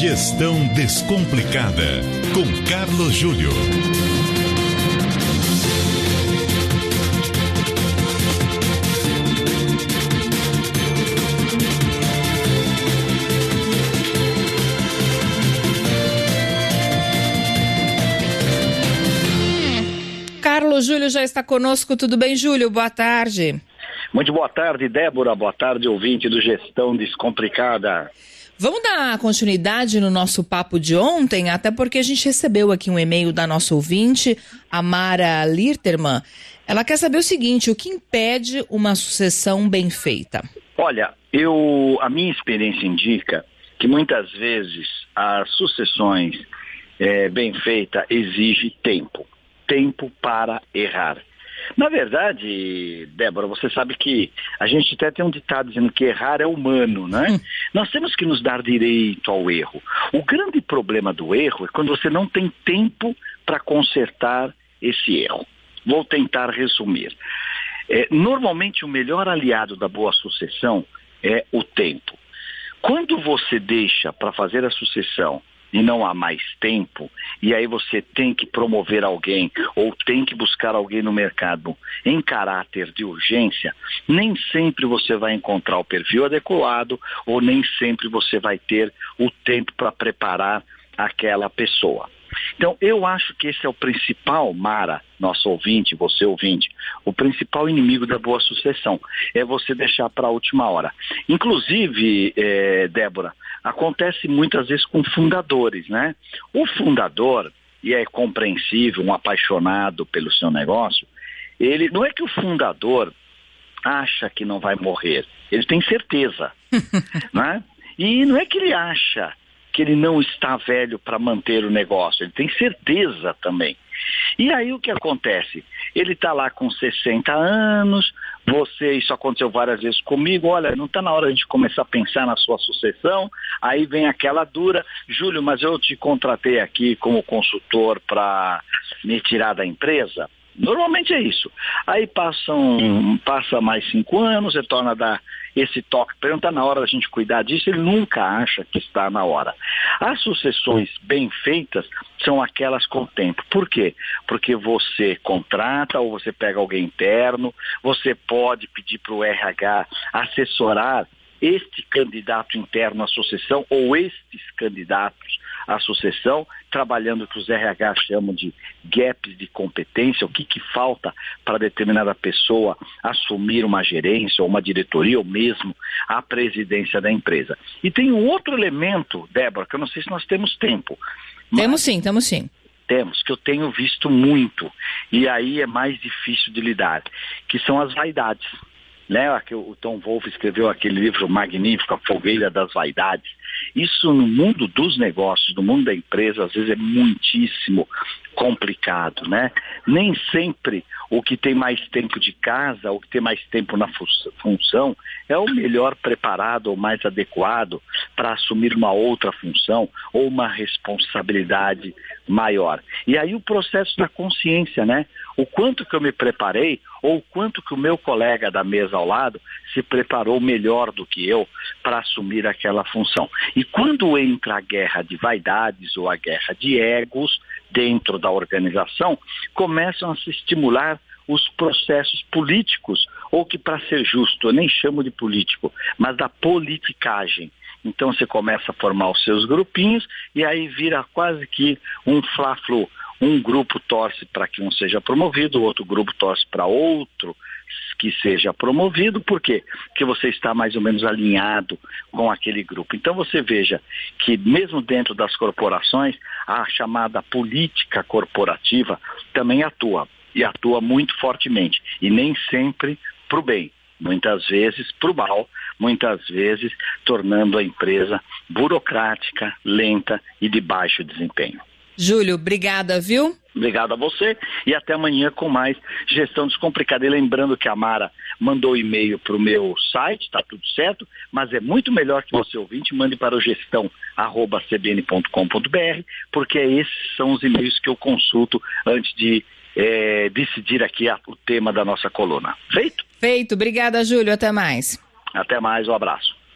Gestão Descomplicada, com Carlos Júlio. Carlos Júlio já está conosco. Tudo bem, Júlio? Boa tarde. Muito boa tarde, Débora. Boa tarde, ouvinte do Gestão Descomplicada. Vamos dar continuidade no nosso papo de ontem, até porque a gente recebeu aqui um e-mail da nossa ouvinte, a Mara Lirterman. Ela quer saber o seguinte: o que impede uma sucessão bem feita? Olha, eu a minha experiência indica que muitas vezes as sucessões é, bem feitas exige tempo, tempo para errar. Na verdade, Débora, você sabe que a gente até tem um ditado dizendo que errar é humano, né? Hum. Nós temos que nos dar direito ao erro. O grande problema do erro é quando você não tem tempo para consertar esse erro. Vou tentar resumir. É, normalmente, o melhor aliado da boa sucessão é o tempo. Quando você deixa para fazer a sucessão e não há mais tempo, e aí você tem que promover alguém ou tem que buscar alguém no mercado em caráter de urgência, nem sempre você vai encontrar o perfil adequado ou nem sempre você vai ter o tempo para preparar aquela pessoa. Então, eu acho que esse é o principal, Mara, nosso ouvinte, você ouvinte, o principal inimigo da boa sucessão, é você deixar para a última hora. Inclusive, é, Débora, acontece muitas vezes com fundadores, né? O fundador, e é compreensível, um apaixonado pelo seu negócio, ele não é que o fundador acha que não vai morrer, ele tem certeza, né? E não é que ele acha que ele não está velho para manter o negócio, ele tem certeza também. E aí o que acontece? Ele está lá com 60 anos, você, isso aconteceu várias vezes comigo, olha, não está na hora de começar a pensar na sua sucessão, aí vem aquela dura, Júlio, mas eu te contratei aqui como consultor para me tirar da empresa. Normalmente é isso. Aí passam, passa mais cinco anos, retorna a dar esse toque, pergunta na hora da gente cuidar disso, ele nunca acha que está na hora. As sucessões bem feitas são aquelas com tempo. Por quê? Porque você contrata ou você pega alguém interno, você pode pedir para o RH assessorar este candidato interno à sucessão ou estes candidatos à sucessão, trabalhando o que os RH chamam de gaps de competência, o que, que falta para determinada pessoa assumir uma gerência ou uma diretoria ou mesmo a presidência da empresa. E tem um outro elemento, Débora, que eu não sei se nós temos tempo. Temos sim, temos sim temos, que eu tenho visto muito, e aí é mais difícil de lidar, que são as vaidades. Né? O Tom Wolfe escreveu aquele livro magnífico, A Fogueira das Vaidades. Isso no mundo dos negócios, no mundo da empresa, às vezes é muitíssimo complicado, né? Nem sempre o que tem mais tempo de casa, o que tem mais tempo na função, é o melhor preparado ou mais adequado para assumir uma outra função ou uma responsabilidade maior. E aí o processo da consciência, né? O quanto que eu me preparei ou o quanto que o meu colega da mesa ao lado se preparou melhor do que eu para assumir aquela função. E quando entra a guerra de vaidades ou a guerra de egos dentro da organização, começam a se estimular os processos políticos, ou que para ser justo, eu nem chamo de político, mas da politicagem. Então você começa a formar os seus grupinhos e aí vira quase que um fla-flu. Um grupo torce para que um seja promovido, o outro grupo torce para outro que seja promovido, por quê? Porque você está mais ou menos alinhado com aquele grupo. Então você veja que mesmo dentro das corporações, a chamada política corporativa também atua e atua muito fortemente e nem sempre para o bem, muitas vezes para o mal, muitas vezes tornando a empresa burocrática, lenta e de baixo desempenho. Júlio, obrigada, viu? Obrigado a você e até amanhã com mais Gestão Descomplicada. E lembrando que a Mara mandou e-mail para o meu site, está tudo certo, mas é muito melhor que você ouvinte mande para o gestão.cbn.com.br, porque esses são os e-mails que eu consulto antes de é, decidir aqui a, o tema da nossa coluna. Feito? Feito. Obrigada, Júlio. Até mais. Até mais. Um abraço.